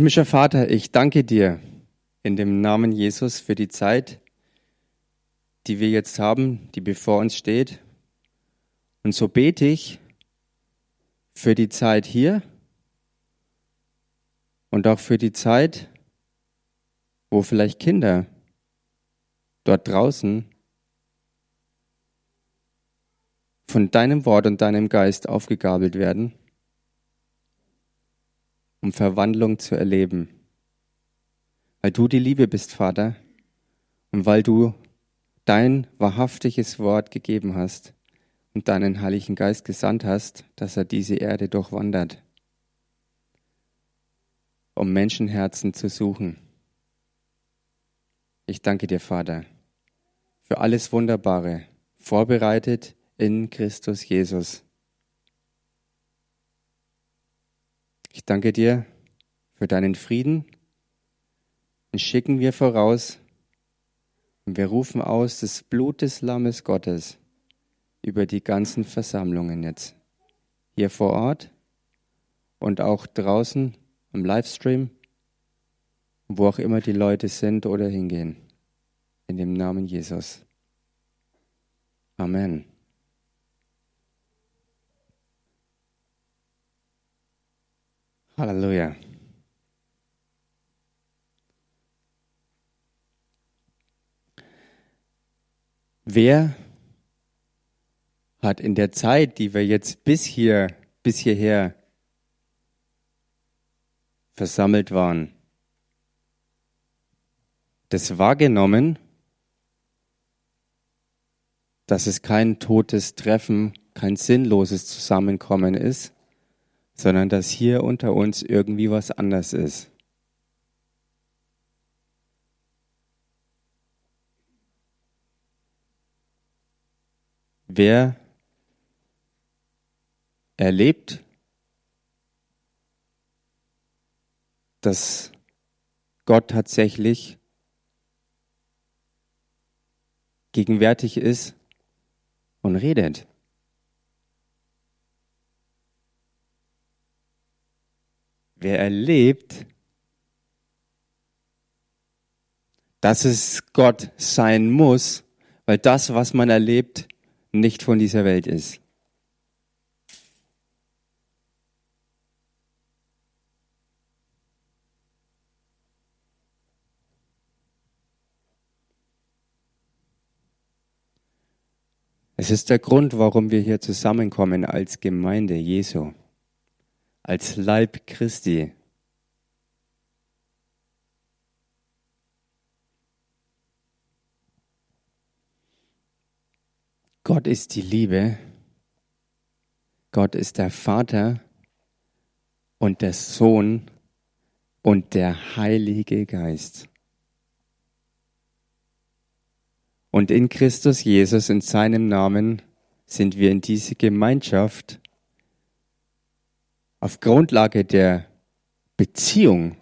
Himmlischer Vater, ich danke dir in dem Namen Jesus für die Zeit, die wir jetzt haben, die bevor uns steht. Und so bete ich für die Zeit hier und auch für die Zeit, wo vielleicht Kinder dort draußen von deinem Wort und deinem Geist aufgegabelt werden, um Verwandlung zu erleben. Weil du die Liebe bist, Vater, und weil du dein wahrhaftiges Wort gegeben hast und deinen Heiligen Geist gesandt hast, dass er diese Erde durchwandert, um Menschenherzen zu suchen. Ich danke dir, Vater, für alles Wunderbare, vorbereitet in Christus Jesus. Ich danke dir für deinen Frieden. Den schicken wir voraus und wir rufen aus das Blut des Lammes Gottes über die ganzen Versammlungen jetzt. Hier vor Ort und auch draußen am Livestream, wo auch immer die Leute sind oder hingehen. In dem Namen Jesus. Amen. Halleluja. Wer hat in der Zeit, die wir jetzt bis hier, bis hierher versammelt waren, das wahrgenommen, dass es kein totes Treffen, kein sinnloses Zusammenkommen ist, sondern dass hier unter uns irgendwie was anders ist. Wer erlebt, dass Gott tatsächlich gegenwärtig ist und redet. Wer erlebt, dass es Gott sein muss, weil das, was man erlebt, nicht von dieser Welt ist. Es ist der Grund, warum wir hier zusammenkommen als Gemeinde Jesu als Leib Christi. Gott ist die Liebe. Gott ist der Vater und der Sohn und der Heilige Geist. Und in Christus Jesus, in seinem Namen, sind wir in diese Gemeinschaft auf Grundlage der Beziehung,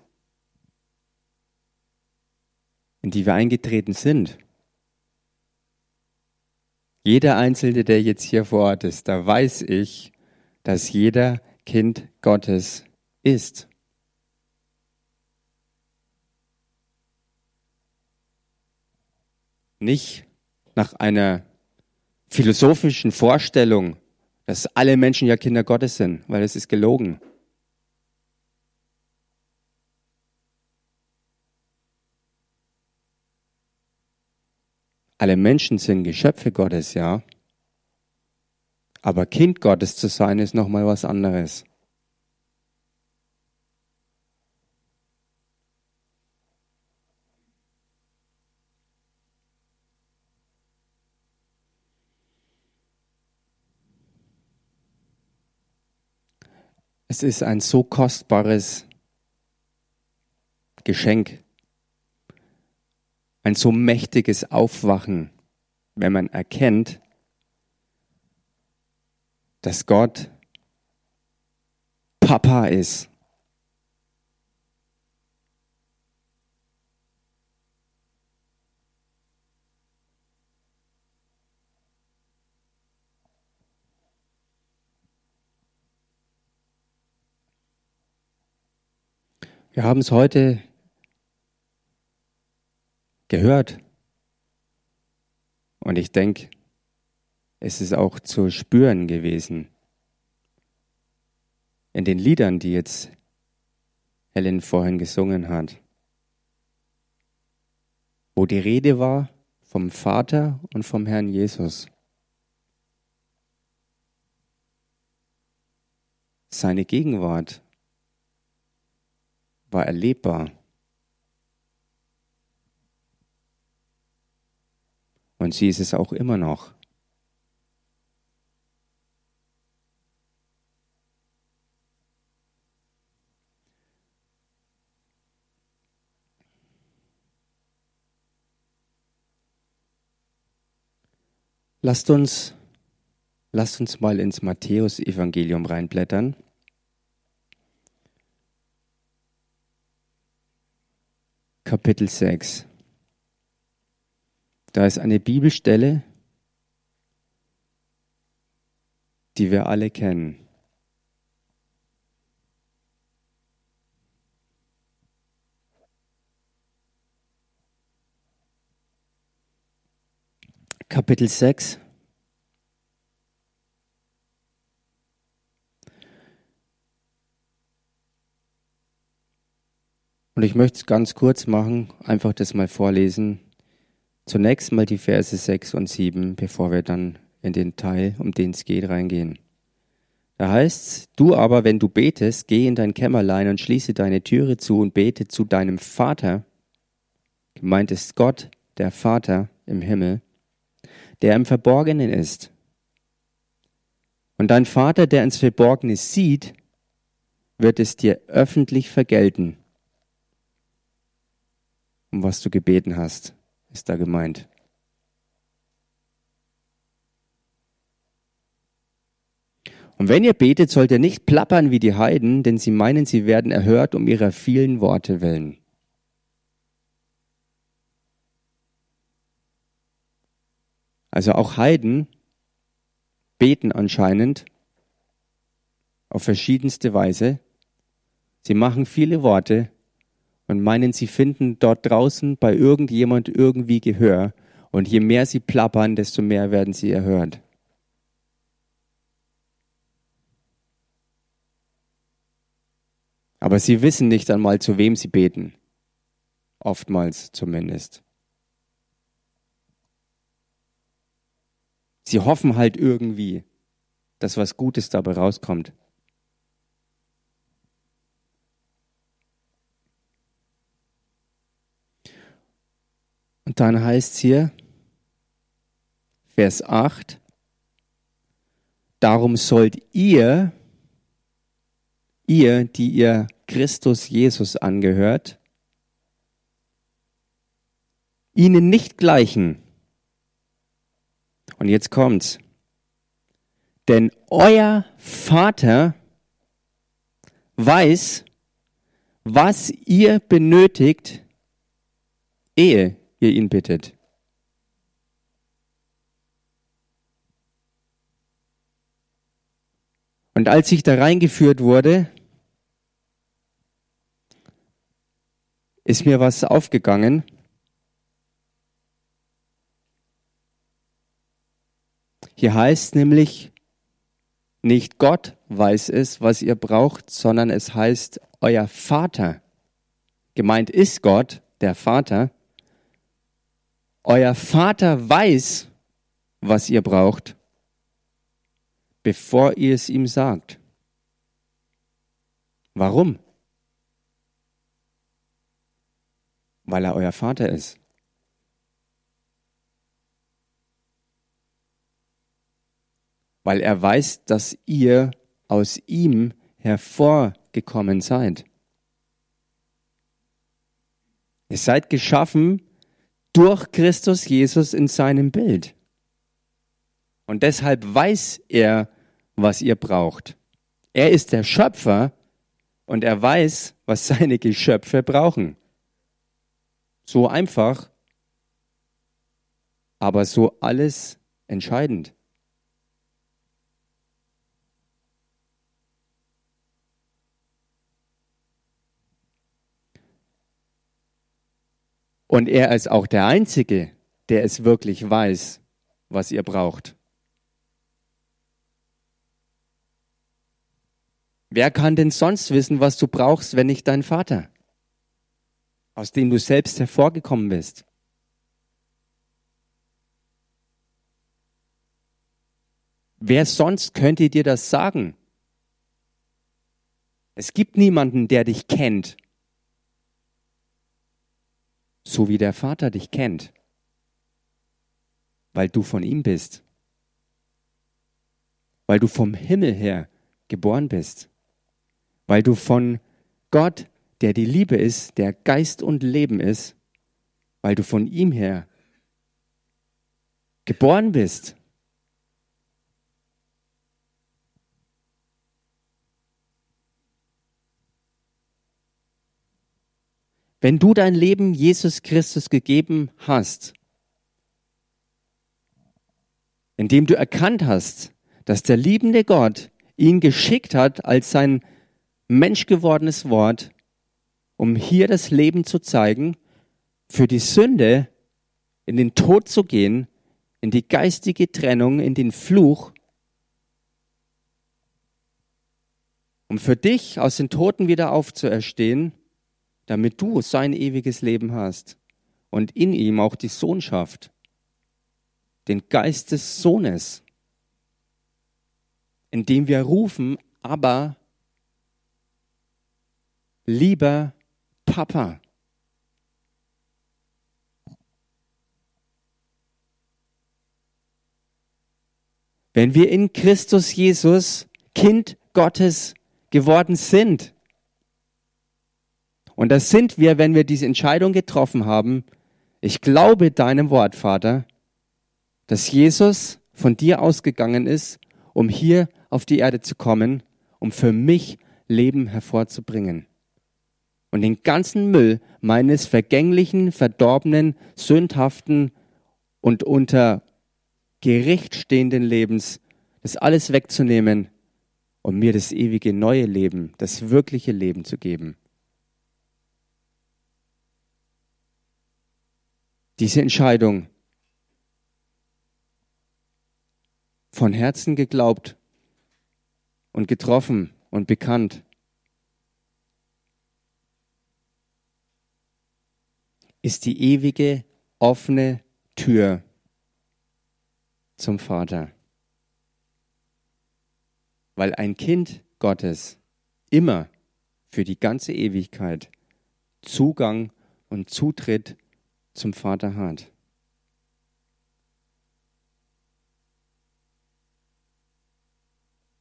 in die wir eingetreten sind. Jeder Einzelne, der jetzt hier vor Ort ist, da weiß ich, dass jeder Kind Gottes ist. Nicht nach einer philosophischen Vorstellung, dass alle Menschen ja Kinder Gottes sind, weil es ist gelogen. Alle Menschen sind Geschöpfe Gottes, ja. Aber Kind Gottes zu sein, ist nochmal was anderes. Es ist ein so kostbares Geschenk, ein so mächtiges Aufwachen, wenn man erkennt, dass Gott Papa ist. Wir haben es heute gehört. Und ich denke, es ist auch zu spüren gewesen in den Liedern, die jetzt Helen vorhin gesungen hat, wo die Rede war vom Vater und vom Herrn Jesus. Seine Gegenwart war erlebbar. Und sie ist es auch immer noch. Lasst uns, lasst uns mal ins Matthäus-Evangelium reinblättern. Kapitel 6. Da ist eine Bibelstelle, die wir alle kennen. Kapitel 6. Und ich möchte es ganz kurz machen, einfach das mal vorlesen. Zunächst mal die Verse 6 und 7, bevor wir dann in den Teil, um den es geht, reingehen. Da heißt's, du aber, wenn du betest, geh in dein Kämmerlein und schließe deine Türe zu und bete zu deinem Vater. Gemeint ist Gott, der Vater im Himmel der im Verborgenen ist. Und dein Vater, der ins Verborgene sieht, wird es dir öffentlich vergelten. Um was du gebeten hast, ist da gemeint. Und wenn ihr betet, sollt ihr nicht plappern wie die Heiden, denn sie meinen, sie werden erhört um ihrer vielen Worte willen. Also auch Heiden beten anscheinend auf verschiedenste Weise. Sie machen viele Worte und meinen, sie finden dort draußen bei irgendjemand irgendwie Gehör. Und je mehr sie plappern, desto mehr werden sie erhört. Aber sie wissen nicht einmal, zu wem sie beten. Oftmals zumindest. Sie hoffen halt irgendwie, dass was Gutes dabei rauskommt. Dann heißt es hier, Vers 8, darum sollt ihr, ihr, die ihr Christus Jesus angehört, ihnen nicht gleichen, und jetzt kommt's. Denn euer Vater weiß, was ihr benötigt, ehe ihr ihn bittet. Und als ich da reingeführt wurde, ist mir was aufgegangen. Hier heißt nämlich, nicht Gott weiß es, was ihr braucht, sondern es heißt euer Vater. Gemeint ist Gott, der Vater. Euer Vater weiß, was ihr braucht, bevor ihr es ihm sagt. Warum? Weil er euer Vater ist. weil er weiß, dass ihr aus ihm hervorgekommen seid. Ihr seid geschaffen durch Christus Jesus in seinem Bild. Und deshalb weiß er, was ihr braucht. Er ist der Schöpfer und er weiß, was seine Geschöpfe brauchen. So einfach, aber so alles entscheidend. Und er ist auch der Einzige, der es wirklich weiß, was ihr braucht. Wer kann denn sonst wissen, was du brauchst, wenn nicht dein Vater, aus dem du selbst hervorgekommen bist? Wer sonst könnte dir das sagen? Es gibt niemanden, der dich kennt, so wie der Vater dich kennt, weil du von ihm bist, weil du vom Himmel her geboren bist, weil du von Gott, der die Liebe ist, der Geist und Leben ist, weil du von ihm her geboren bist. Wenn du dein Leben Jesus Christus gegeben hast, indem du erkannt hast, dass der liebende Gott ihn geschickt hat als sein menschgewordenes Wort, um hier das Leben zu zeigen, für die Sünde in den Tod zu gehen, in die geistige Trennung, in den Fluch, um für dich aus den Toten wieder aufzuerstehen damit du sein ewiges Leben hast und in ihm auch die Sohnschaft, den Geist des Sohnes, indem wir rufen, aber lieber Papa. Wenn wir in Christus Jesus Kind Gottes geworden sind, und das sind wir, wenn wir diese Entscheidung getroffen haben. Ich glaube deinem Wort, Vater, dass Jesus von dir ausgegangen ist, um hier auf die Erde zu kommen, um für mich Leben hervorzubringen. Und den ganzen Müll meines vergänglichen, verdorbenen, sündhaften und unter Gericht stehenden Lebens, das alles wegzunehmen, um mir das ewige neue Leben, das wirkliche Leben zu geben. Diese Entscheidung von Herzen geglaubt und getroffen und bekannt. ist die ewige offene Tür zum Vater. Weil ein Kind Gottes immer für die ganze Ewigkeit Zugang und Zutritt zum Vater hat.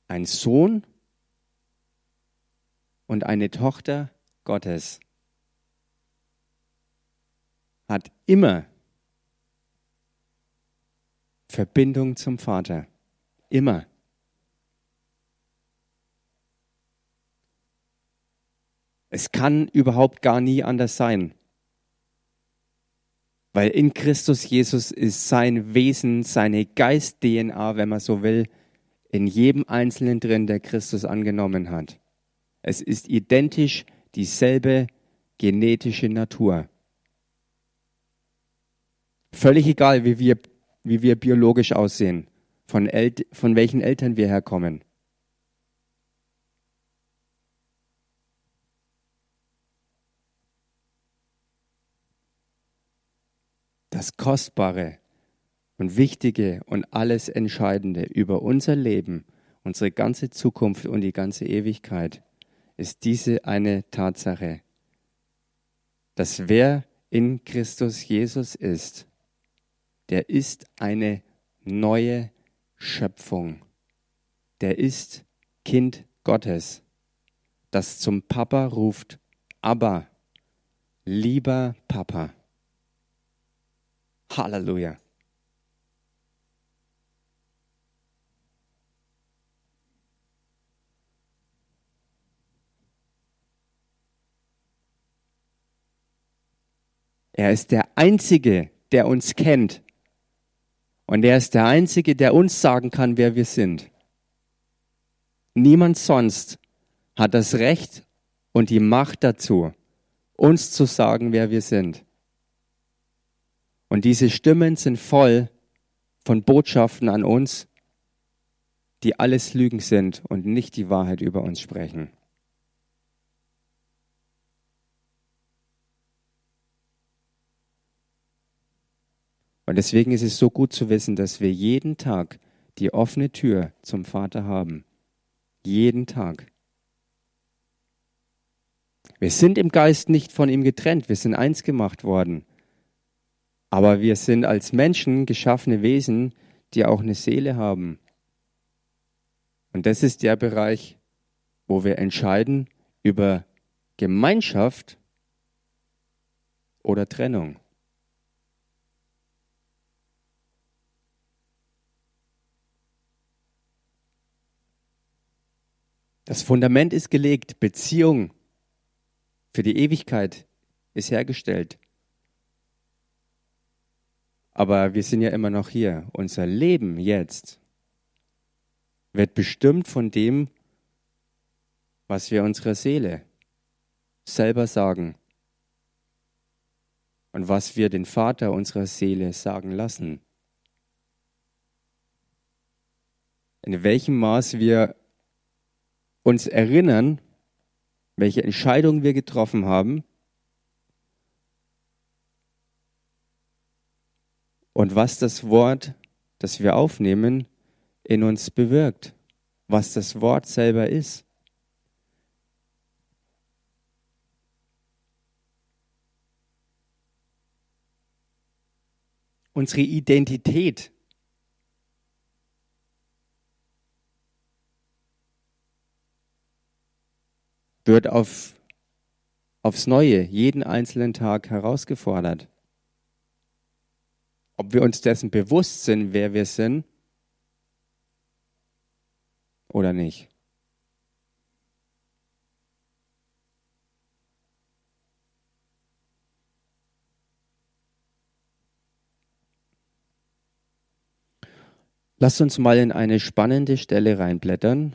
Ein Sohn und eine Tochter Gottes hat immer Verbindung zum Vater. Immer. Es kann überhaupt gar nie anders sein. Weil in Christus Jesus ist sein Wesen, seine Geist-DNA, wenn man so will, in jedem Einzelnen drin, der Christus angenommen hat. Es ist identisch dieselbe genetische Natur. Völlig egal, wie wir, wie wir biologisch aussehen, von, El von welchen Eltern wir herkommen. Das Kostbare und Wichtige und alles Entscheidende über unser Leben, unsere ganze Zukunft und die ganze Ewigkeit ist diese eine Tatsache, dass wer in Christus Jesus ist, der ist eine neue Schöpfung. Der ist Kind Gottes, das zum Papa ruft, aber lieber Papa. Halleluja. Er ist der Einzige, der uns kennt. Und er ist der Einzige, der uns sagen kann, wer wir sind. Niemand sonst hat das Recht und die Macht dazu, uns zu sagen, wer wir sind. Und diese Stimmen sind voll von Botschaften an uns, die alles Lügen sind und nicht die Wahrheit über uns sprechen. Und deswegen ist es so gut zu wissen, dass wir jeden Tag die offene Tür zum Vater haben. Jeden Tag. Wir sind im Geist nicht von ihm getrennt, wir sind eins gemacht worden. Aber wir sind als Menschen geschaffene Wesen, die auch eine Seele haben. Und das ist der Bereich, wo wir entscheiden über Gemeinschaft oder Trennung. Das Fundament ist gelegt, Beziehung für die Ewigkeit ist hergestellt. Aber wir sind ja immer noch hier. Unser Leben jetzt wird bestimmt von dem, was wir unserer Seele selber sagen und was wir den Vater unserer Seele sagen lassen. In welchem Maß wir uns erinnern, welche Entscheidungen wir getroffen haben und was das Wort, das wir aufnehmen, in uns bewirkt, was das Wort selber ist. Unsere Identität wird auf, aufs Neue jeden einzelnen Tag herausgefordert. Ob wir uns dessen bewusst sind, wer wir sind oder nicht. Lasst uns mal in eine spannende Stelle reinblättern.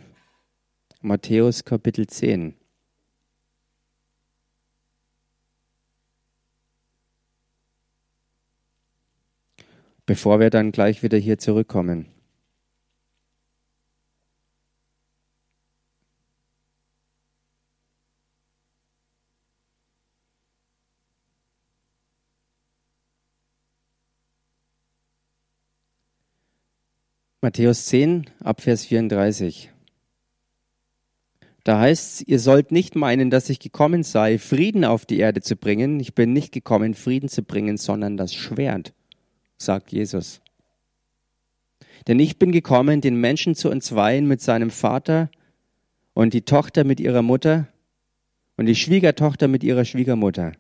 Matthäus Kapitel 10. bevor wir dann gleich wieder hier zurückkommen. Matthäus 10, Abvers 34. Da heißt es, ihr sollt nicht meinen, dass ich gekommen sei, Frieden auf die Erde zu bringen. Ich bin nicht gekommen, Frieden zu bringen, sondern das Schwert sagt Jesus. Denn ich bin gekommen, den Menschen zu entzweien mit seinem Vater und die Tochter mit ihrer Mutter und die Schwiegertochter mit ihrer Schwiegermutter.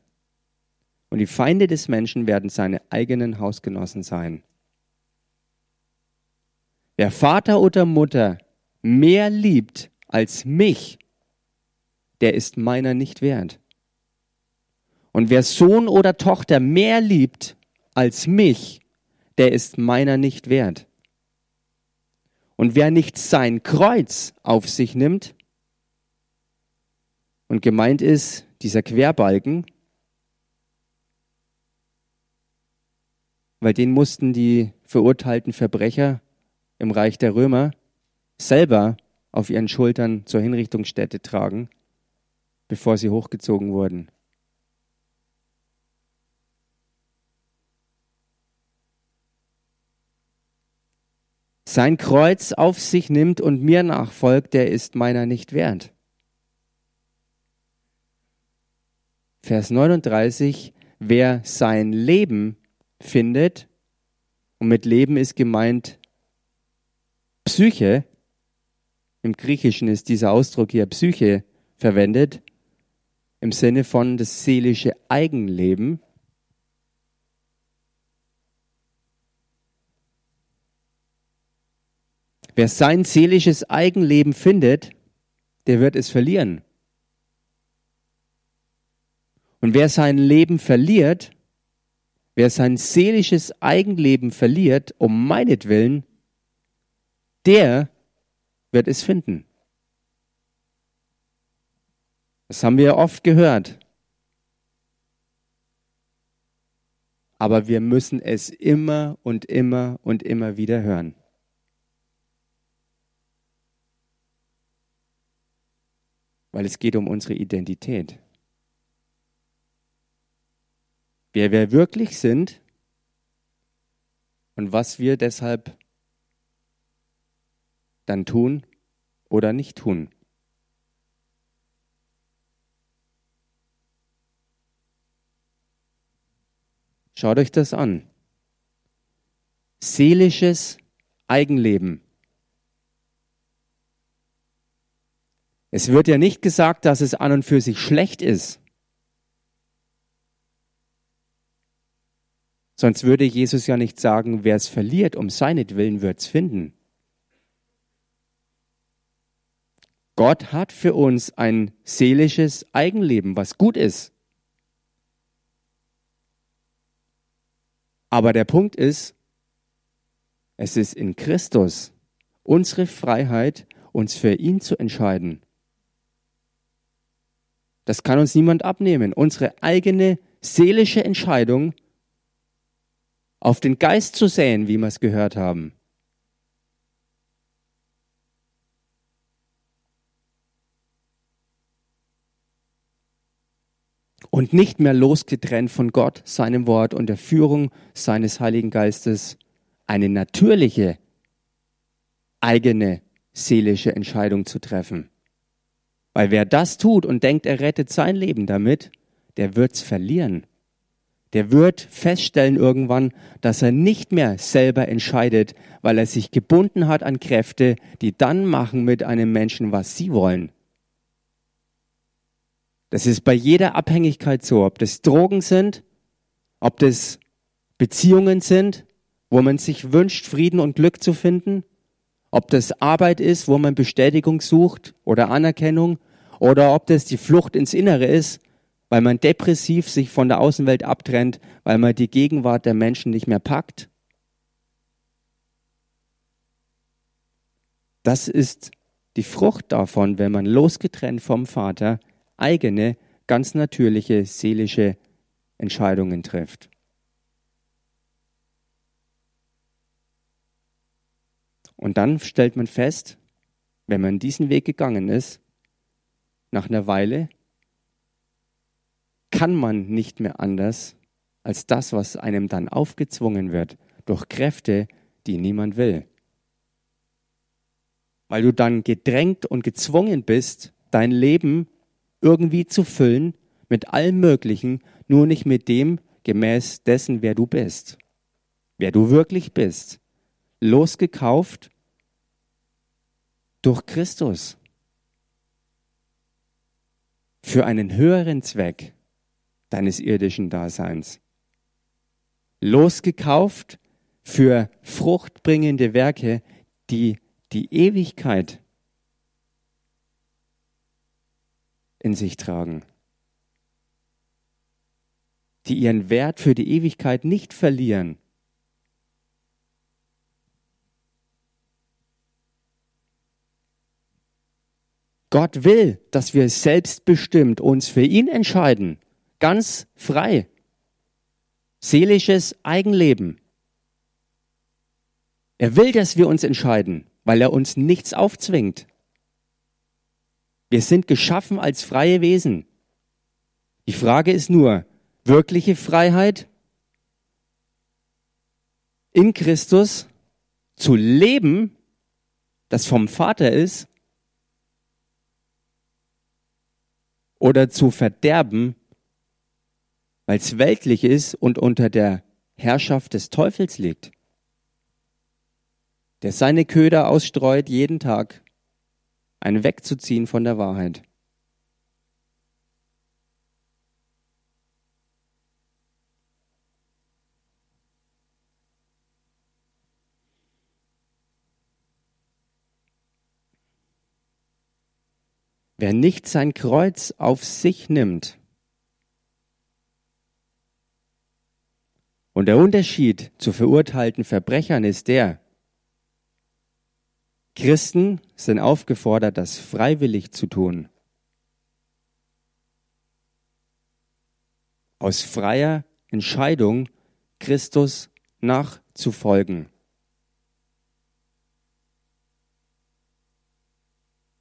Und die Feinde des Menschen werden seine eigenen Hausgenossen sein. Wer Vater oder Mutter mehr liebt als mich, der ist meiner nicht wert. Und wer Sohn oder Tochter mehr liebt als mich, der ist meiner nicht wert. Und wer nicht sein Kreuz auf sich nimmt, und gemeint ist dieser Querbalken, weil den mussten die verurteilten Verbrecher im Reich der Römer selber auf ihren Schultern zur Hinrichtungsstätte tragen, bevor sie hochgezogen wurden. Sein Kreuz auf sich nimmt und mir nachfolgt, der ist meiner nicht wert. Vers 39, wer sein Leben findet, und mit Leben ist gemeint Psyche, im Griechischen ist dieser Ausdruck hier Psyche verwendet, im Sinne von das seelische Eigenleben, Wer sein seelisches Eigenleben findet, der wird es verlieren. Und wer sein Leben verliert, wer sein seelisches Eigenleben verliert, um meinetwillen, der wird es finden. Das haben wir oft gehört. aber wir müssen es immer und immer und immer wieder hören. Weil es geht um unsere Identität. Wer wir wirklich sind und was wir deshalb dann tun oder nicht tun. Schaut euch das an. Seelisches Eigenleben. Es wird ja nicht gesagt, dass es an und für sich schlecht ist. Sonst würde Jesus ja nicht sagen, wer es verliert, um seinetwillen wird es finden. Gott hat für uns ein seelisches Eigenleben, was gut ist. Aber der Punkt ist, es ist in Christus unsere Freiheit, uns für ihn zu entscheiden. Das kann uns niemand abnehmen. Unsere eigene seelische Entscheidung, auf den Geist zu säen, wie wir es gehört haben. Und nicht mehr losgetrennt von Gott, seinem Wort und der Führung seines Heiligen Geistes eine natürliche, eigene seelische Entscheidung zu treffen. Weil wer das tut und denkt, er rettet sein Leben damit, der wird's verlieren. Der wird feststellen irgendwann, dass er nicht mehr selber entscheidet, weil er sich gebunden hat an Kräfte, die dann machen mit einem Menschen, was sie wollen. Das ist bei jeder Abhängigkeit so, ob das Drogen sind, ob das Beziehungen sind, wo man sich wünscht, Frieden und Glück zu finden, ob das Arbeit ist, wo man Bestätigung sucht oder Anerkennung, oder ob das die Flucht ins Innere ist, weil man depressiv sich von der Außenwelt abtrennt, weil man die Gegenwart der Menschen nicht mehr packt. Das ist die Frucht davon, wenn man losgetrennt vom Vater eigene, ganz natürliche seelische Entscheidungen trifft. Und dann stellt man fest, wenn man diesen Weg gegangen ist, nach einer Weile kann man nicht mehr anders als das, was einem dann aufgezwungen wird, durch Kräfte, die niemand will. Weil du dann gedrängt und gezwungen bist, dein Leben irgendwie zu füllen mit allem Möglichen, nur nicht mit dem gemäß dessen, wer du bist, wer du wirklich bist. Losgekauft durch Christus. Für einen höheren Zweck deines irdischen Daseins. Losgekauft für fruchtbringende Werke, die die Ewigkeit in sich tragen, die ihren Wert für die Ewigkeit nicht verlieren, Gott will, dass wir selbstbestimmt uns für ihn entscheiden, ganz frei. Seelisches Eigenleben. Er will, dass wir uns entscheiden, weil er uns nichts aufzwingt. Wir sind geschaffen als freie Wesen. Die Frage ist nur, wirkliche Freiheit in Christus zu leben, das vom Vater ist, oder zu verderben, weil es weltlich ist und unter der Herrschaft des Teufels liegt, der seine Köder ausstreut jeden Tag, einen wegzuziehen von der Wahrheit. Wer nicht sein Kreuz auf sich nimmt, und der Unterschied zu verurteilten Verbrechern ist der, Christen sind aufgefordert, das freiwillig zu tun. Aus freier Entscheidung Christus nachzufolgen.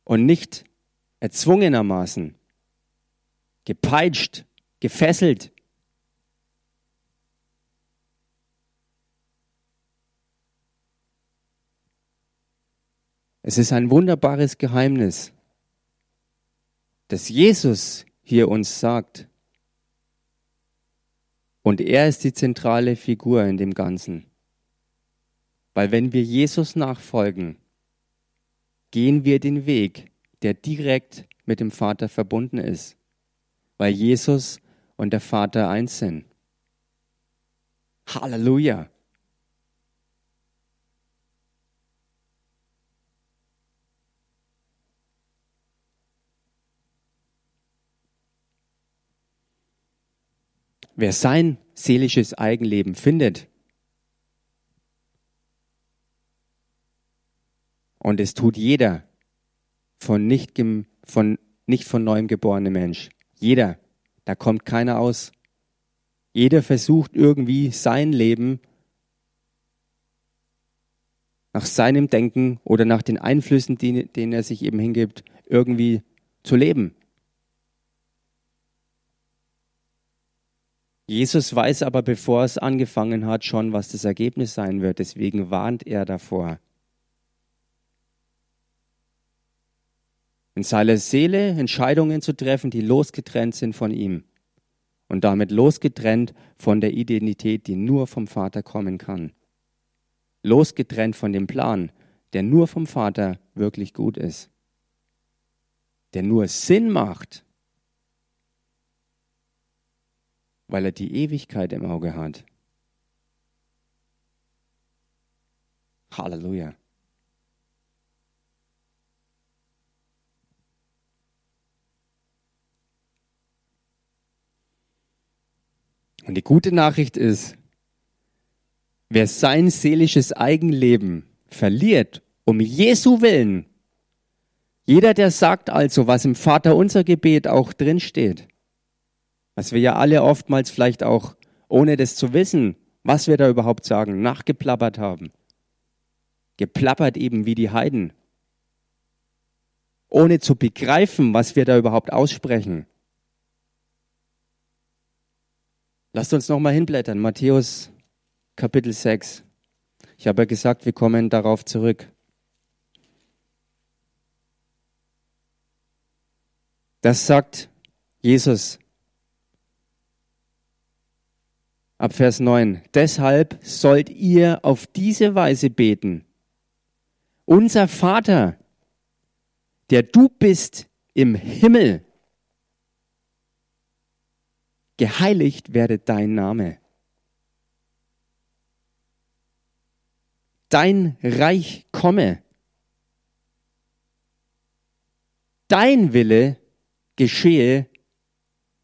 Und nicht erzwungenermaßen, gepeitscht, gefesselt. Es ist ein wunderbares Geheimnis, dass Jesus hier uns sagt, und er ist die zentrale Figur in dem Ganzen. Weil wenn wir Jesus nachfolgen, gehen wir den Weg, der direkt mit dem Vater verbunden ist, weil Jesus und der Vater eins sind. Halleluja. Wer sein seelisches Eigenleben findet, und es tut jeder von nicht, von, nicht von neuem geborene Mensch, jeder, da kommt keiner aus. Jeder versucht irgendwie sein Leben nach seinem Denken oder nach den Einflüssen, denen er sich eben hingibt, irgendwie zu leben. Jesus weiß aber, bevor es angefangen hat, schon, was das Ergebnis sein wird. Deswegen warnt er davor. In seiner Seele Entscheidungen zu treffen, die losgetrennt sind von ihm. Und damit losgetrennt von der Identität, die nur vom Vater kommen kann. Losgetrennt von dem Plan, der nur vom Vater wirklich gut ist. Der nur Sinn macht weil er die Ewigkeit im Auge hat. Halleluja. Und die gute Nachricht ist, wer sein seelisches Eigenleben verliert, um Jesu willen, jeder, der sagt also, was im Vater unser Gebet auch drinsteht, was wir ja alle oftmals vielleicht auch, ohne das zu wissen, was wir da überhaupt sagen, nachgeplappert haben. Geplappert eben wie die Heiden. Ohne zu begreifen, was wir da überhaupt aussprechen. Lasst uns nochmal hinblättern. Matthäus Kapitel 6. Ich habe ja gesagt, wir kommen darauf zurück. Das sagt Jesus ab Vers 9. Deshalb sollt ihr auf diese Weise beten. Unser Vater, der du bist im Himmel, geheiligt werde dein Name. Dein Reich komme. Dein Wille geschehe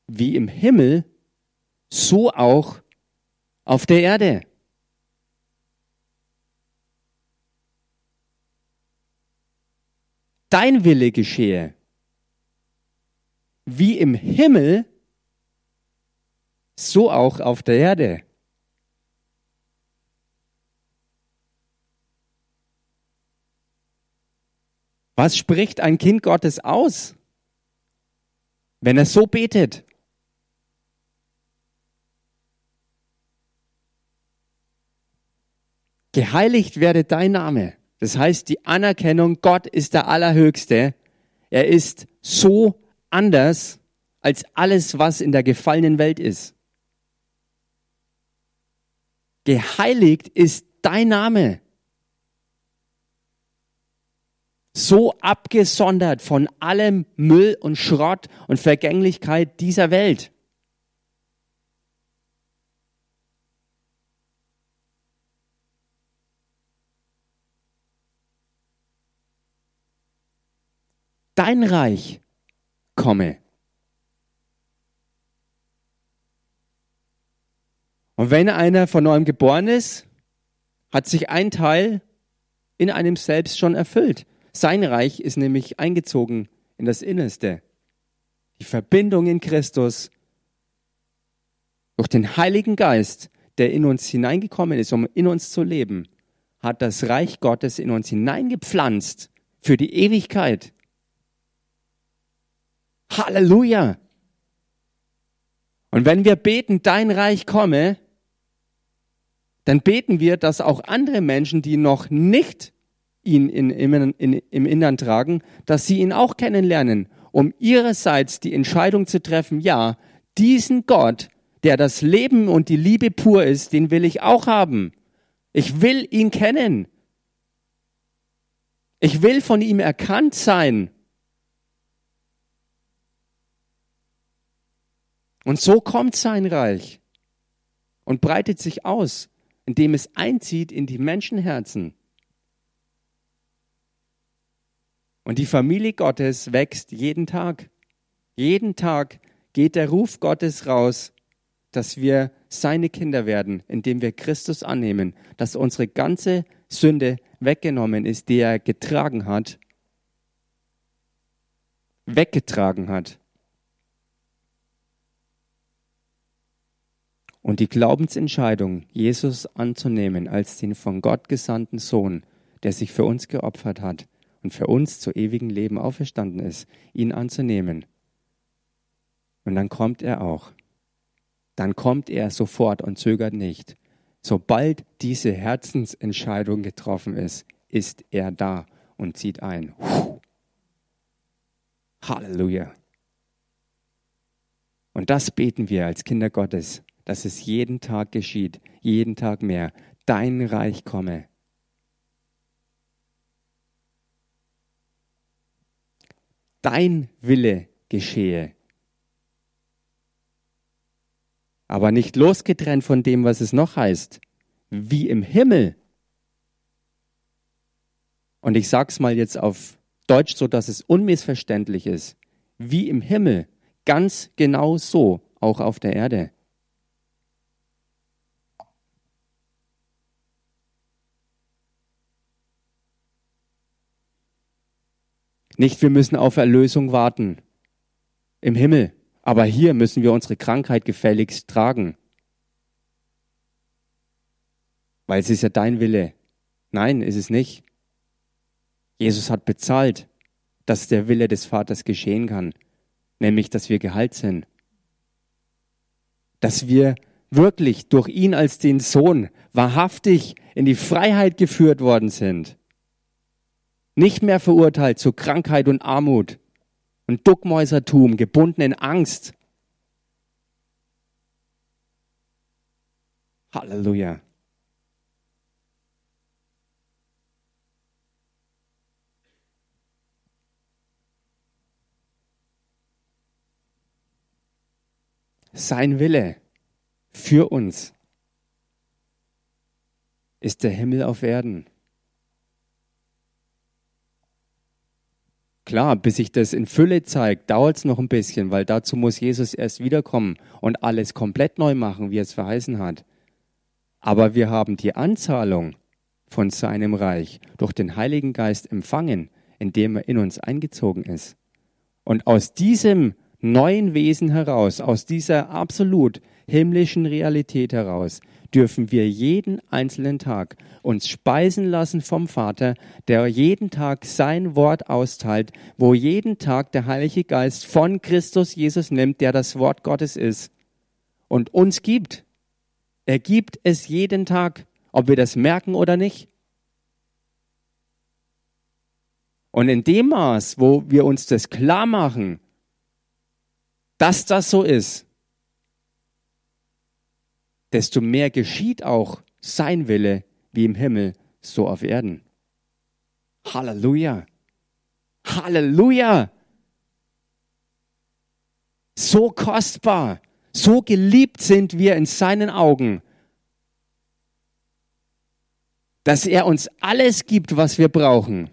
wie im Himmel, so auch auf der Erde. Dein Wille geschehe, wie im Himmel, so auch auf der Erde. Was spricht ein Kind Gottes aus, wenn er so betet? Geheiligt werde dein Name. Das heißt, die Anerkennung, Gott ist der Allerhöchste. Er ist so anders als alles, was in der gefallenen Welt ist. Geheiligt ist dein Name. So abgesondert von allem Müll und Schrott und Vergänglichkeit dieser Welt. dein Reich komme. Und wenn einer von neuem geboren ist, hat sich ein Teil in einem selbst schon erfüllt. Sein Reich ist nämlich eingezogen in das Innerste. Die Verbindung in Christus durch den Heiligen Geist, der in uns hineingekommen ist, um in uns zu leben, hat das Reich Gottes in uns hineingepflanzt für die Ewigkeit. Halleluja! Und wenn wir beten, dein Reich komme, dann beten wir, dass auch andere Menschen, die noch nicht ihn in, in, in, im Innern tragen, dass sie ihn auch kennenlernen, um ihrerseits die Entscheidung zu treffen, ja, diesen Gott, der das Leben und die Liebe pur ist, den will ich auch haben. Ich will ihn kennen. Ich will von ihm erkannt sein. Und so kommt sein Reich und breitet sich aus, indem es einzieht in die Menschenherzen. Und die Familie Gottes wächst jeden Tag. Jeden Tag geht der Ruf Gottes raus, dass wir seine Kinder werden, indem wir Christus annehmen, dass unsere ganze Sünde weggenommen ist, die er getragen hat, weggetragen hat. Und die Glaubensentscheidung, Jesus anzunehmen als den von Gott gesandten Sohn, der sich für uns geopfert hat und für uns zu ewigem Leben auferstanden ist, ihn anzunehmen. Und dann kommt er auch. Dann kommt er sofort und zögert nicht. Sobald diese Herzensentscheidung getroffen ist, ist er da und zieht ein. Halleluja. Und das beten wir als Kinder Gottes, dass es jeden Tag geschieht, jeden Tag mehr. Dein Reich komme. Dein Wille geschehe. Aber nicht losgetrennt von dem, was es noch heißt. Wie im Himmel. Und ich sage es mal jetzt auf Deutsch, so dass es unmissverständlich ist. Wie im Himmel. Ganz genau so, auch auf der Erde. Nicht, wir müssen auf Erlösung warten im Himmel, aber hier müssen wir unsere Krankheit gefälligst tragen. Weil es ist ja dein Wille. Nein, ist es nicht. Jesus hat bezahlt, dass der Wille des Vaters geschehen kann, nämlich dass wir geheilt sind. Dass wir wirklich durch ihn als den Sohn wahrhaftig in die Freiheit geführt worden sind nicht mehr verurteilt zu Krankheit und Armut und Duckmäusertum, gebunden in Angst. Halleluja. Sein Wille für uns ist der Himmel auf Erden. Klar, bis sich das in Fülle zeigt, dauert es noch ein bisschen, weil dazu muss Jesus erst wiederkommen und alles komplett neu machen, wie er es verheißen hat. Aber wir haben die Anzahlung von seinem Reich durch den Heiligen Geist empfangen, indem er in uns eingezogen ist. Und aus diesem neuen Wesen heraus, aus dieser absolut himmlischen Realität heraus, dürfen wir jeden einzelnen Tag uns speisen lassen vom Vater, der jeden Tag sein Wort austeilt, wo jeden Tag der Heilige Geist von Christus Jesus nimmt, der das Wort Gottes ist und uns gibt. Er gibt es jeden Tag, ob wir das merken oder nicht. Und in dem Maß, wo wir uns das klar machen, dass das so ist, desto mehr geschieht auch sein Wille wie im Himmel, so auf Erden. Halleluja. Halleluja. So kostbar, so geliebt sind wir in seinen Augen, dass er uns alles gibt, was wir brauchen.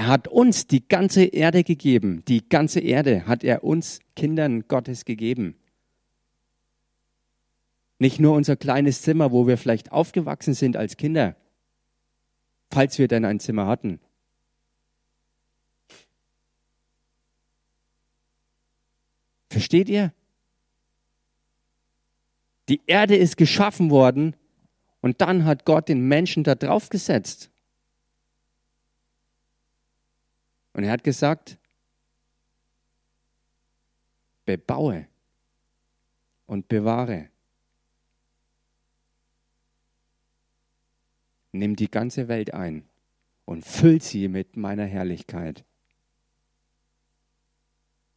Er hat uns die ganze Erde gegeben. Die ganze Erde hat er uns Kindern Gottes gegeben. Nicht nur unser kleines Zimmer, wo wir vielleicht aufgewachsen sind als Kinder, falls wir denn ein Zimmer hatten. Versteht ihr? Die Erde ist geschaffen worden und dann hat Gott den Menschen da drauf gesetzt. Und er hat gesagt, bebaue und bewahre. Nimm die ganze Welt ein und füll sie mit meiner Herrlichkeit.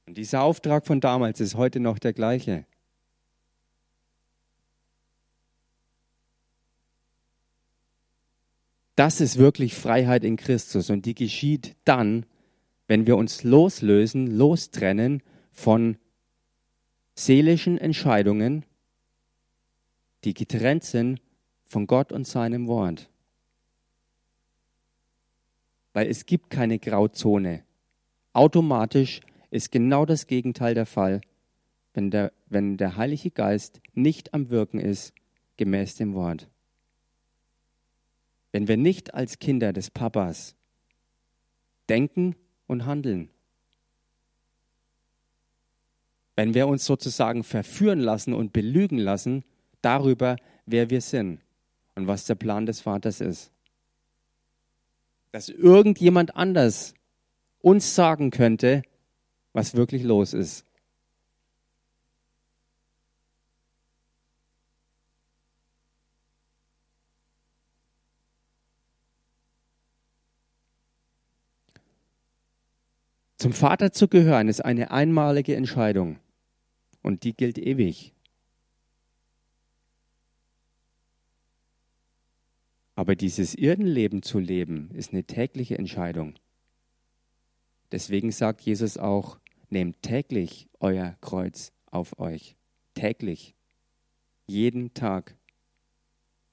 Und dieser Auftrag von damals ist heute noch der gleiche. Das ist wirklich Freiheit in Christus und die geschieht dann, wenn wir uns loslösen, lostrennen von seelischen Entscheidungen, die getrennt sind von Gott und seinem Wort. Weil es gibt keine Grauzone. Automatisch ist genau das Gegenteil der Fall, wenn der, wenn der Heilige Geist nicht am Wirken ist, gemäß dem Wort. Wenn wir nicht als Kinder des Papas denken und handeln. Wenn wir uns sozusagen verführen lassen und belügen lassen darüber, wer wir sind und was der Plan des Vaters ist. Dass irgendjemand anders uns sagen könnte, was wirklich los ist. Zum Vater zu gehören ist eine einmalige Entscheidung und die gilt ewig. Aber dieses Irdenleben zu leben, ist eine tägliche Entscheidung. Deswegen sagt Jesus auch, nehmt täglich euer Kreuz auf euch. Täglich. Jeden Tag.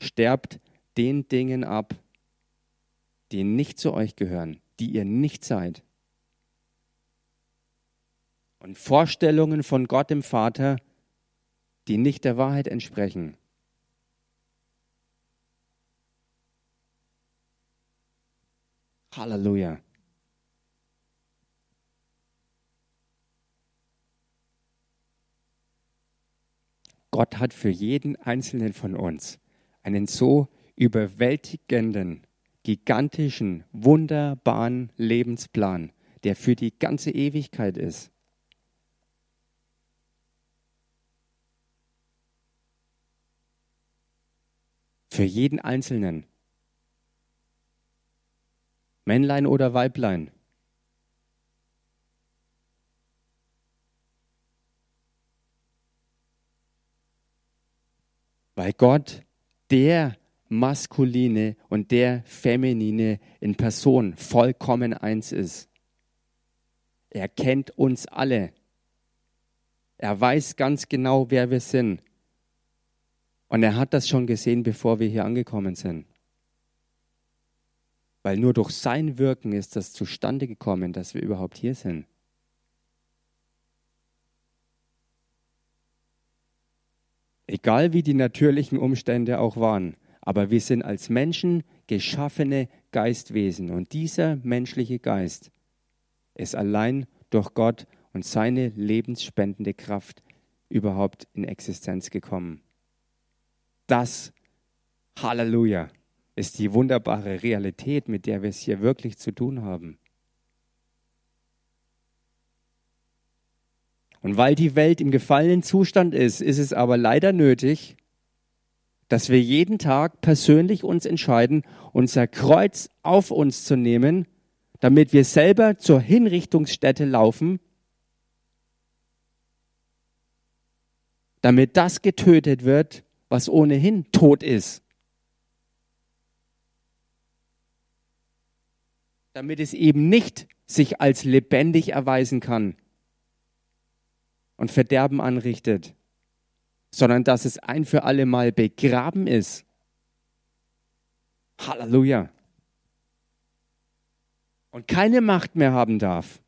Sterbt den Dingen ab, die nicht zu euch gehören, die ihr nicht seid und Vorstellungen von Gott dem Vater, die nicht der Wahrheit entsprechen. Halleluja. Gott hat für jeden einzelnen von uns einen so überwältigenden, gigantischen, wunderbaren Lebensplan, der für die ganze Ewigkeit ist. Für jeden Einzelnen. Männlein oder Weiblein. Weil Gott der Maskuline und der Feminine in Person vollkommen eins ist. Er kennt uns alle. Er weiß ganz genau, wer wir sind. Und er hat das schon gesehen, bevor wir hier angekommen sind. Weil nur durch sein Wirken ist das zustande gekommen, dass wir überhaupt hier sind. Egal wie die natürlichen Umstände auch waren, aber wir sind als Menschen geschaffene Geistwesen und dieser menschliche Geist ist allein durch Gott und seine lebensspendende Kraft überhaupt in Existenz gekommen. Das, Halleluja, ist die wunderbare Realität, mit der wir es hier wirklich zu tun haben. Und weil die Welt im gefallenen Zustand ist, ist es aber leider nötig, dass wir jeden Tag persönlich uns entscheiden, unser Kreuz auf uns zu nehmen, damit wir selber zur Hinrichtungsstätte laufen, damit das getötet wird, was ohnehin tot ist. Damit es eben nicht sich als lebendig erweisen kann und Verderben anrichtet, sondern dass es ein für alle Mal begraben ist. Halleluja. Und keine Macht mehr haben darf.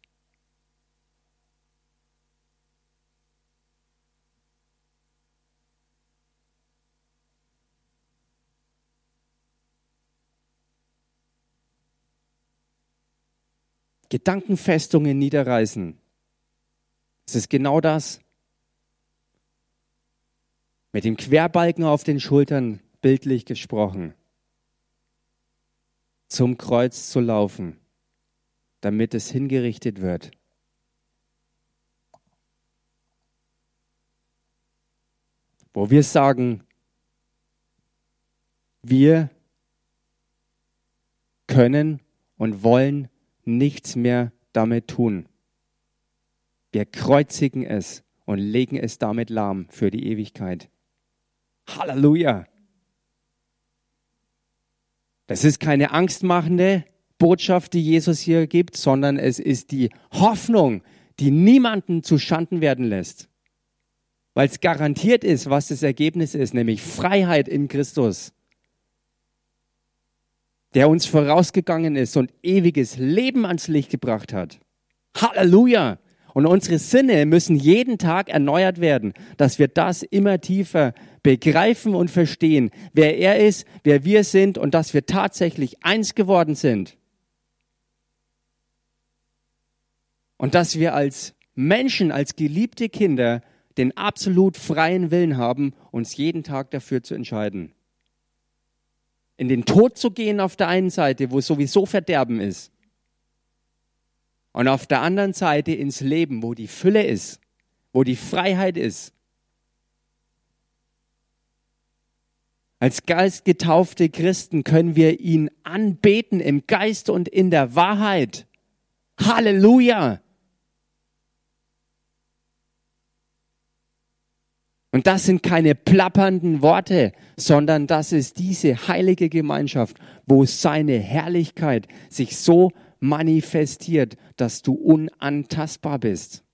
Gedankenfestungen niederreißen. Es ist genau das. mit dem Querbalken auf den Schultern, bildlich gesprochen, zum Kreuz zu laufen, damit es hingerichtet wird. Wo wir sagen, wir können und wollen nichts mehr damit tun. Wir kreuzigen es und legen es damit lahm für die Ewigkeit. Halleluja! Das ist keine angstmachende Botschaft, die Jesus hier gibt, sondern es ist die Hoffnung, die niemanden zu Schanden werden lässt. Weil es garantiert ist, was das Ergebnis ist, nämlich Freiheit in Christus, der uns vorausgegangen ist und ewiges Leben ans Licht gebracht hat. Halleluja! Und unsere Sinne müssen jeden Tag erneuert werden, dass wir das immer tiefer begreifen und verstehen, wer er ist, wer wir sind und dass wir tatsächlich eins geworden sind. Und dass wir als Menschen, als geliebte Kinder den absolut freien Willen haben, uns jeden Tag dafür zu entscheiden. In den Tod zu gehen auf der einen Seite, wo sowieso Verderben ist, und auf der anderen Seite ins Leben, wo die Fülle ist, wo die Freiheit ist. Als geistgetaufte Christen können wir ihn anbeten im Geist und in der Wahrheit. Halleluja! Und das sind keine plappernden Worte, sondern das ist diese heilige Gemeinschaft, wo seine Herrlichkeit sich so manifestiert, dass du unantastbar bist.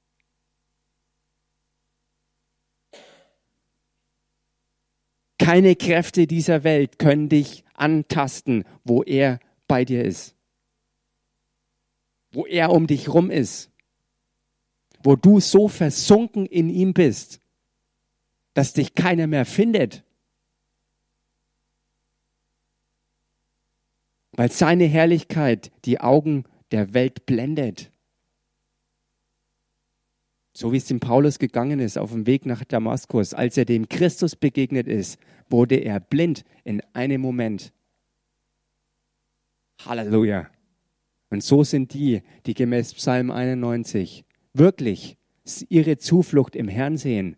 Keine Kräfte dieser Welt können dich antasten, wo er bei dir ist, wo er um dich rum ist, wo du so versunken in ihm bist, dass dich keiner mehr findet. weil seine Herrlichkeit die Augen der Welt blendet. So wie es dem Paulus gegangen ist auf dem Weg nach Damaskus, als er dem Christus begegnet ist, wurde er blind in einem Moment. Halleluja. Und so sind die, die gemäß Psalm 91 wirklich ihre Zuflucht im Herrn sehen.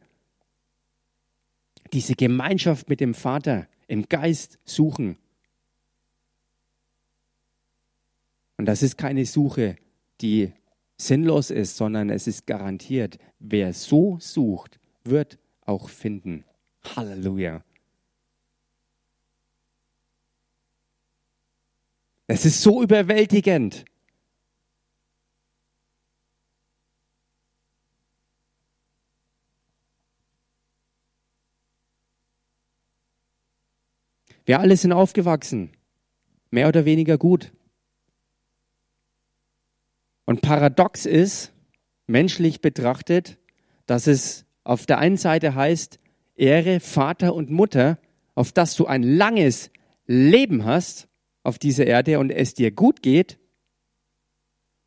Diese Gemeinschaft mit dem Vater im Geist suchen Und das ist keine Suche, die sinnlos ist, sondern es ist garantiert, wer so sucht, wird auch finden. Halleluja. Es ist so überwältigend. Wir alle sind aufgewachsen, mehr oder weniger gut. Und paradox ist, menschlich betrachtet, dass es auf der einen Seite heißt, Ehre Vater und Mutter, auf dass du ein langes Leben hast auf dieser Erde und es dir gut geht.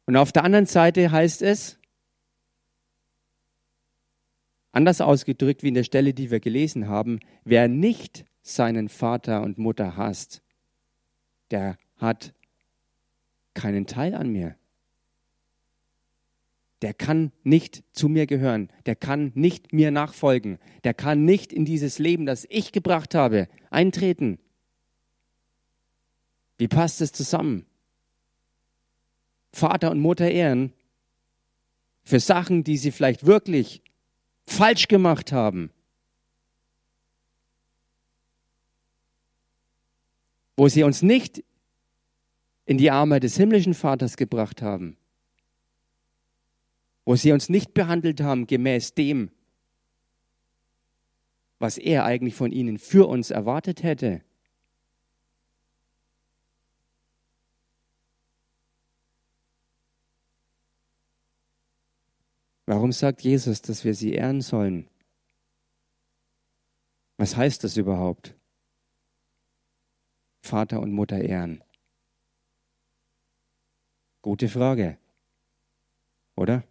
Und auf der anderen Seite heißt es, anders ausgedrückt wie in der Stelle, die wir gelesen haben, wer nicht seinen Vater und Mutter hasst, der hat keinen Teil an mir der kann nicht zu mir gehören, der kann nicht mir nachfolgen, der kann nicht in dieses Leben, das ich gebracht habe, eintreten. Wie passt es zusammen? Vater und Mutter ehren für Sachen, die sie vielleicht wirklich falsch gemacht haben. Wo sie uns nicht in die Arme des himmlischen Vaters gebracht haben wo sie uns nicht behandelt haben gemäß dem, was er eigentlich von ihnen für uns erwartet hätte. Warum sagt Jesus, dass wir sie ehren sollen? Was heißt das überhaupt? Vater und Mutter ehren? Gute Frage, oder?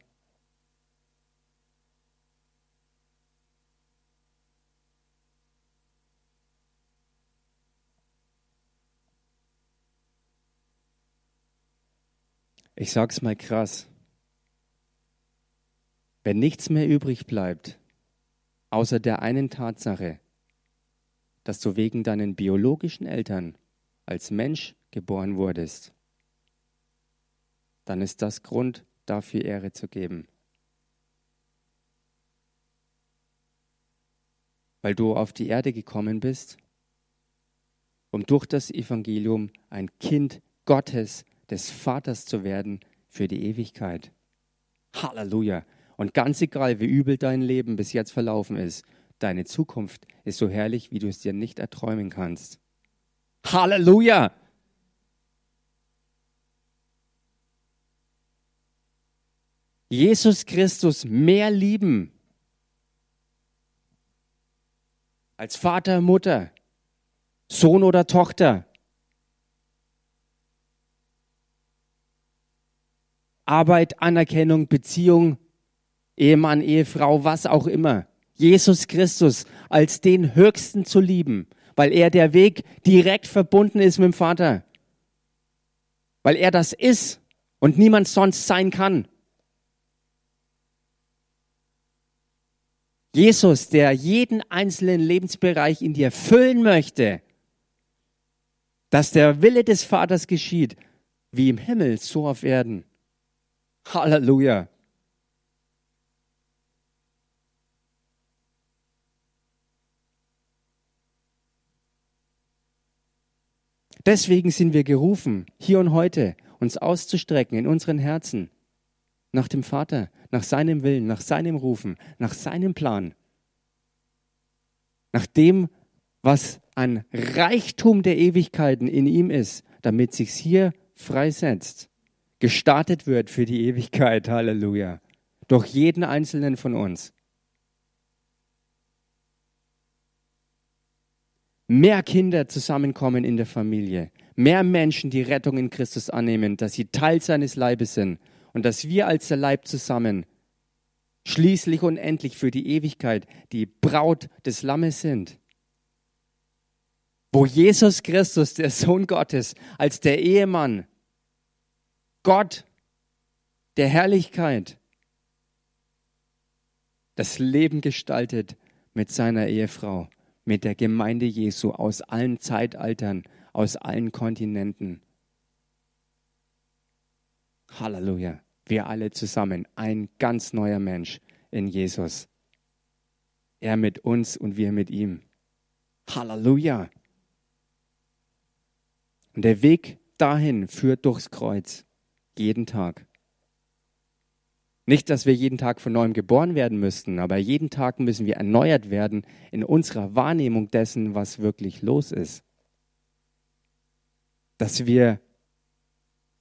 Ich sag's mal krass. Wenn nichts mehr übrig bleibt, außer der einen Tatsache, dass du wegen deinen biologischen Eltern als Mensch geboren wurdest, dann ist das Grund, dafür Ehre zu geben. Weil du auf die Erde gekommen bist, um durch das Evangelium ein Kind Gottes, des Vaters zu werden für die Ewigkeit. Halleluja. Und ganz egal, wie übel dein Leben bis jetzt verlaufen ist, deine Zukunft ist so herrlich, wie du es dir nicht erträumen kannst. Halleluja! Jesus Christus mehr lieben als Vater, Mutter, Sohn oder Tochter, Arbeit, Anerkennung, Beziehung, Ehemann, Ehefrau, was auch immer. Jesus Christus als den Höchsten zu lieben, weil er der Weg direkt verbunden ist mit dem Vater. Weil er das ist und niemand sonst sein kann. Jesus, der jeden einzelnen Lebensbereich in dir füllen möchte, dass der Wille des Vaters geschieht, wie im Himmel, so auf Erden. Halleluja. Deswegen sind wir gerufen, hier und heute uns auszustrecken in unseren Herzen nach dem Vater, nach seinem Willen, nach seinem Rufen, nach seinem Plan, nach dem, was ein Reichtum der Ewigkeiten in ihm ist, damit sich's hier freisetzt, gestartet wird für die Ewigkeit. Halleluja. Durch jeden einzelnen von uns. Mehr Kinder zusammenkommen in der Familie, mehr Menschen die Rettung in Christus annehmen, dass sie Teil seines Leibes sind und dass wir als der Leib zusammen schließlich und endlich für die Ewigkeit die Braut des Lammes sind. Wo Jesus Christus, der Sohn Gottes, als der Ehemann, Gott der Herrlichkeit, das Leben gestaltet mit seiner Ehefrau mit der Gemeinde Jesu aus allen Zeitaltern, aus allen Kontinenten. Halleluja. Wir alle zusammen, ein ganz neuer Mensch in Jesus. Er mit uns und wir mit ihm. Halleluja. Und der Weg dahin führt durchs Kreuz, jeden Tag. Nicht, dass wir jeden Tag von neuem geboren werden müssten, aber jeden Tag müssen wir erneuert werden in unserer Wahrnehmung dessen, was wirklich los ist. Dass wir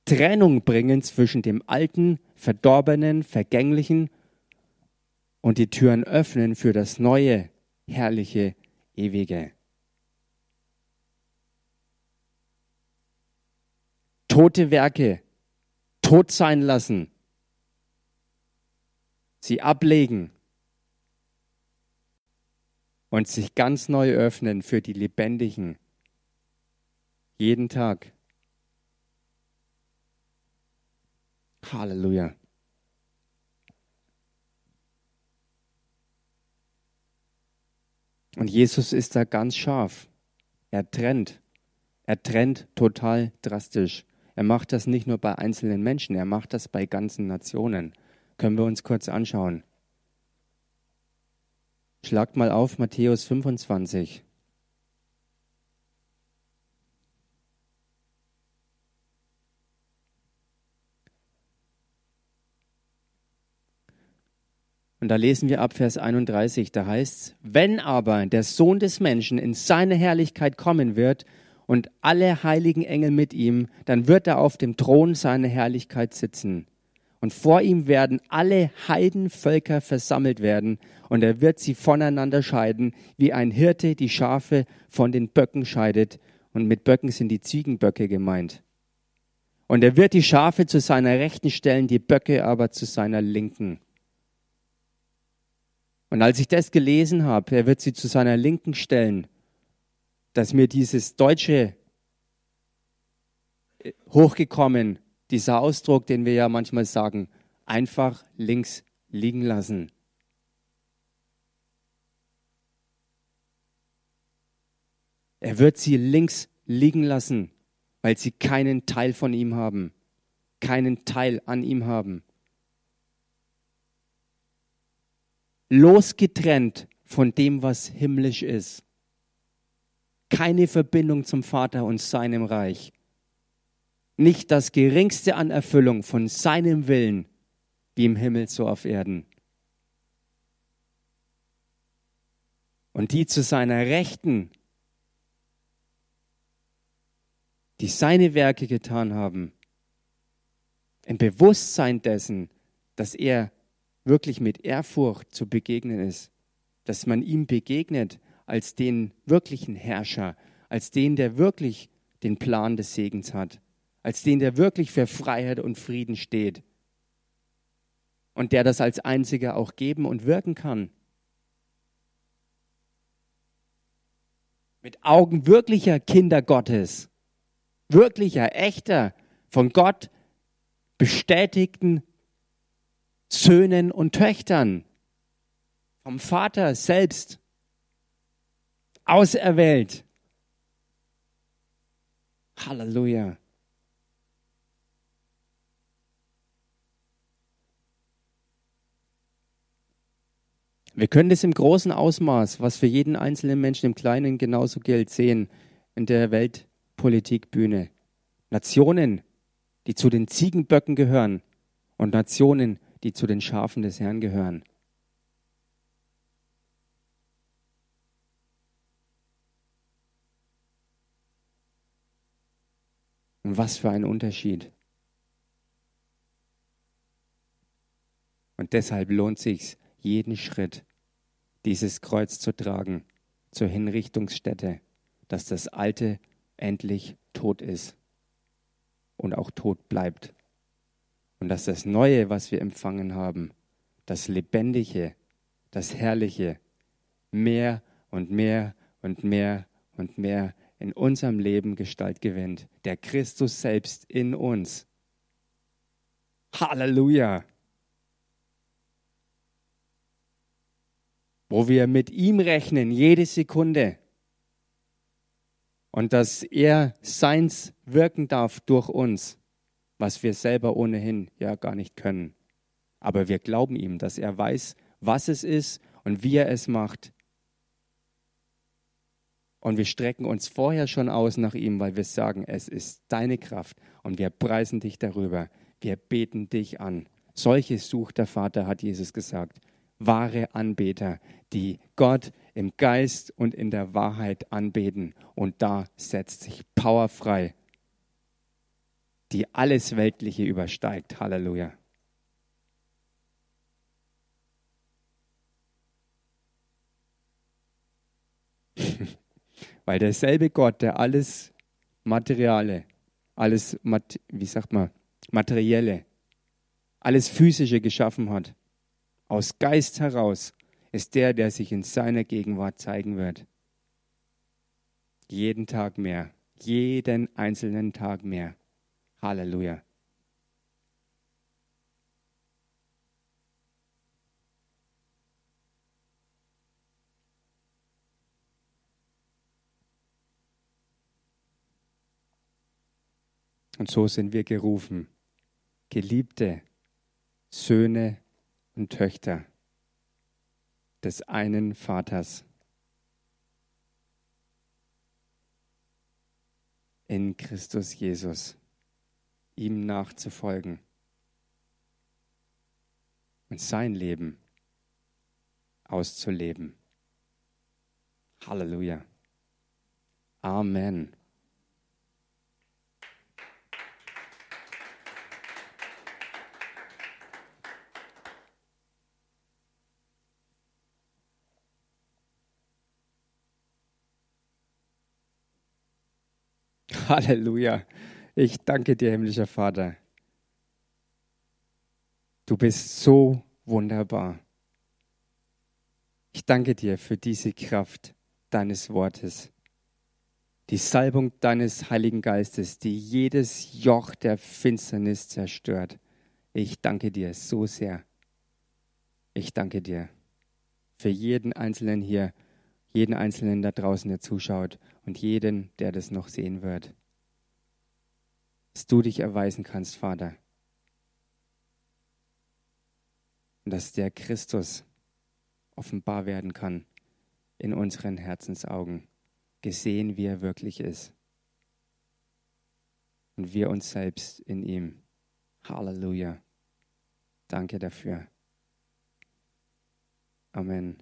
Trennung bringen zwischen dem alten, verdorbenen, vergänglichen und die Türen öffnen für das neue, herrliche, ewige. Tote Werke tot sein lassen sie ablegen und sich ganz neu öffnen für die Lebendigen. Jeden Tag. Halleluja. Und Jesus ist da ganz scharf. Er trennt. Er trennt total drastisch. Er macht das nicht nur bei einzelnen Menschen, er macht das bei ganzen Nationen können wir uns kurz anschauen. Schlagt mal auf Matthäus 25. Und da lesen wir ab Vers 31, da heißt es, wenn aber der Sohn des Menschen in seine Herrlichkeit kommen wird und alle heiligen Engel mit ihm, dann wird er auf dem Thron seiner Herrlichkeit sitzen. Und vor ihm werden alle Heidenvölker versammelt werden, und er wird sie voneinander scheiden, wie ein Hirte die Schafe von den Böcken scheidet. Und mit Böcken sind die Ziegenböcke gemeint. Und er wird die Schafe zu seiner Rechten stellen, die Böcke aber zu seiner Linken. Und als ich das gelesen habe, er wird sie zu seiner Linken stellen, dass mir dieses deutsche äh, hochgekommen dieser Ausdruck, den wir ja manchmal sagen, einfach links liegen lassen. Er wird sie links liegen lassen, weil sie keinen Teil von ihm haben, keinen Teil an ihm haben. Losgetrennt von dem, was himmlisch ist. Keine Verbindung zum Vater und seinem Reich. Nicht das geringste an Erfüllung von seinem Willen, wie im Himmel so auf Erden. Und die zu seiner Rechten die seine Werke getan haben, ein Bewusstsein dessen, dass er wirklich mit Ehrfurcht zu begegnen ist, dass man ihm begegnet als den wirklichen Herrscher, als den, der wirklich den Plan des Segens hat, als den, der wirklich für Freiheit und Frieden steht und der das als einziger auch geben und wirken kann. Mit Augen wirklicher Kinder Gottes wirklicher, echter, von Gott bestätigten Söhnen und Töchtern, vom Vater selbst, auserwählt. Halleluja. Wir können das im großen Ausmaß, was für jeden einzelnen Menschen im Kleinen genauso gilt, sehen in der Welt Politikbühne. Nationen, die zu den Ziegenböcken gehören und Nationen, die zu den Schafen des Herrn gehören. Und was für ein Unterschied. Und deshalb lohnt sich jeden Schritt, dieses Kreuz zu tragen zur Hinrichtungsstätte, dass das alte endlich tot ist und auch tot bleibt. Und dass das Neue, was wir empfangen haben, das Lebendige, das Herrliche, mehr und mehr und mehr und mehr in unserem Leben Gestalt gewinnt. Der Christus selbst in uns. Halleluja! Wo wir mit ihm rechnen, jede Sekunde und dass er seins wirken darf durch uns, was wir selber ohnehin ja gar nicht können. Aber wir glauben ihm, dass er weiß, was es ist und wie er es macht. Und wir strecken uns vorher schon aus nach ihm, weil wir sagen, es ist deine Kraft und wir preisen dich darüber. Wir beten dich an. Solche sucht der Vater, hat Jesus gesagt. Wahre Anbeter, die Gott im Geist und in der Wahrheit anbeten. Und da setzt sich Power frei, die alles Weltliche übersteigt. Halleluja. Weil derselbe Gott, der alles Materiale, alles, wie sagt man, Materielle, alles Physische geschaffen hat, aus Geist heraus ist der, der sich in seiner Gegenwart zeigen wird. Jeden Tag mehr, jeden einzelnen Tag mehr. Halleluja. Und so sind wir gerufen, geliebte Söhne und Töchter des einen Vaters. In Christus Jesus, ihm nachzufolgen und sein Leben auszuleben. Halleluja. Amen. Halleluja. Ich danke dir, himmlischer Vater. Du bist so wunderbar. Ich danke dir für diese Kraft deines Wortes, Die Salbung deines Heiligen Geistes, die jedes Joch der Finsternis zerstört. Ich danke dir so sehr. Ich danke dir für jeden Einzelnen hier, jeden Einzelnen da draußen, der zuschaut und jeden, der das noch sehen wird. Dass du dich erweisen kannst, Vater. Und dass der Christus offenbar werden kann in unseren Herzensaugen, gesehen, wie er wirklich ist. Und wir uns selbst in ihm. Halleluja. Danke dafür. Amen.